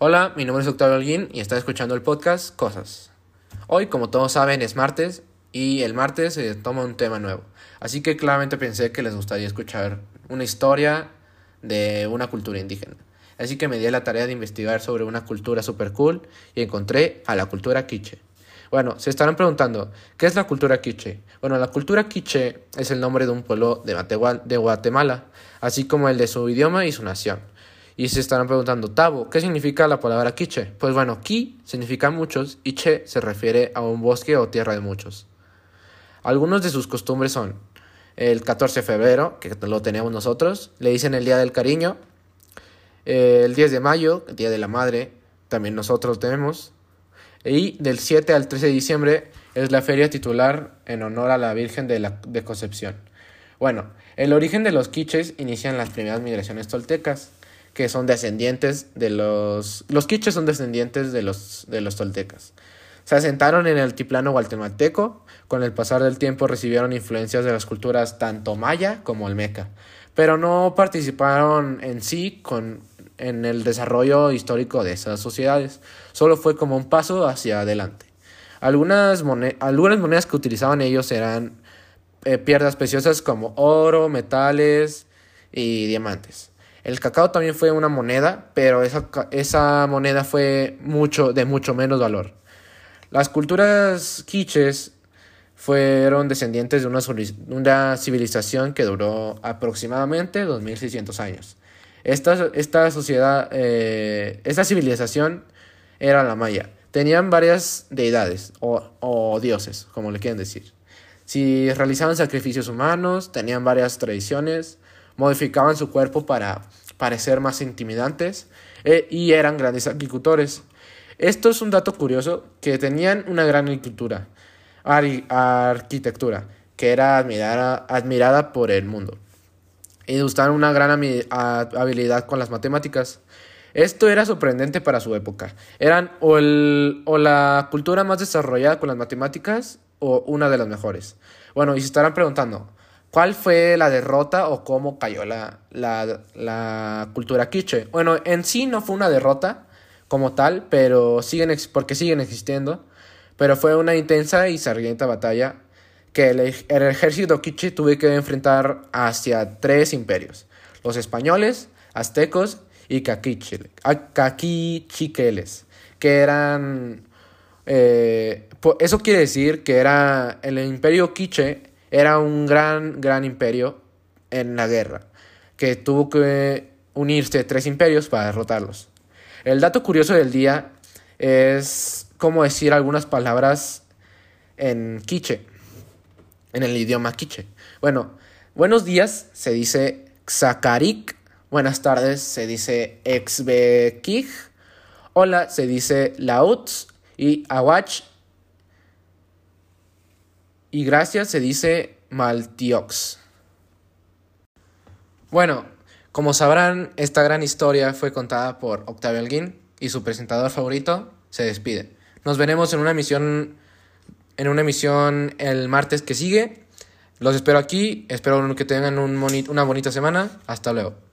Hola, mi nombre es Octavio Alguín y está escuchando el podcast Cosas. Hoy, como todos saben, es martes y el martes se toma un tema nuevo. Así que claramente pensé que les gustaría escuchar una historia de una cultura indígena. Así que me di la tarea de investigar sobre una cultura super cool y encontré a la cultura quiche. Bueno, se estarán preguntando, ¿qué es la cultura quiche? Bueno, la cultura quiche es el nombre de un pueblo de Guatemala, así como el de su idioma y su nación. Y se estarán preguntando, Tabo, ¿qué significa la palabra quiche? Pues bueno, ki significa muchos y che se refiere a un bosque o tierra de muchos. Algunos de sus costumbres son el 14 de febrero, que lo tenemos nosotros, le dicen el Día del Cariño, el 10 de mayo, el Día de la Madre, también nosotros tenemos, y del 7 al 13 de diciembre es la feria titular en honor a la Virgen de, la, de Concepción. Bueno, el origen de los quiches inician las primeras migraciones toltecas que son descendientes de los... Los quiches son descendientes de los, de los toltecas. Se asentaron en el altiplano guatemalteco, con el pasar del tiempo recibieron influencias de las culturas tanto maya como olmeca, pero no participaron en sí con, en el desarrollo histórico de esas sociedades, solo fue como un paso hacia adelante. Algunas, algunas monedas que utilizaban ellos eran eh, piedras preciosas como oro, metales y diamantes. El cacao también fue una moneda, pero esa, esa moneda fue mucho, de mucho menos valor. Las culturas quiches fueron descendientes de una, civilización que duró aproximadamente 2600 años. Esta, esta sociedad, eh, esta civilización era la maya. Tenían varias deidades o, o dioses, como le quieren decir. Si realizaban sacrificios humanos, tenían varias tradiciones, modificaban su cuerpo para parecer más intimidantes eh, y eran grandes agricultores. Esto es un dato curioso que tenían una gran agricultura, arquitectura, que era admirada, admirada por el mundo. Y gustaban una gran habilidad con las matemáticas. Esto era sorprendente para su época. Eran o, la cultura más desarrollada con las matemáticas o una de las mejores. Bueno, y se estarán preguntando, ¿Cuál fue la derrota o cómo cayó la, la, cultura quiche? Bueno, en sí no fue una derrota como tal, pero siguen porque siguen existiendo. Pero fue una intensa y sangrienta batalla que el, el, ejército quiche tuvo que enfrentar hacia tres imperios: los españoles, aztecos y caquichiqueles, que eran. Eh, eso quiere decir que era el imperio quiche era un gran, gran imperio en la guerra, que tuvo que unirse tres imperios para derrotarlos. El dato curioso del día es cómo decir algunas palabras en quiche, en el idioma quiche. Bueno, buenos días se dice xakarik, buenas tardes se dice exbekij, hola se dice lauts y awach y gracias se dice Maltiox. Bueno, como sabrán, esta gran historia fue contada por Octavio Alguín y su presentador favorito se despide. Nos veremos en una emisión en una emisión el martes que sigue. Los espero aquí, espero que tengan un una bonita semana. Hasta luego.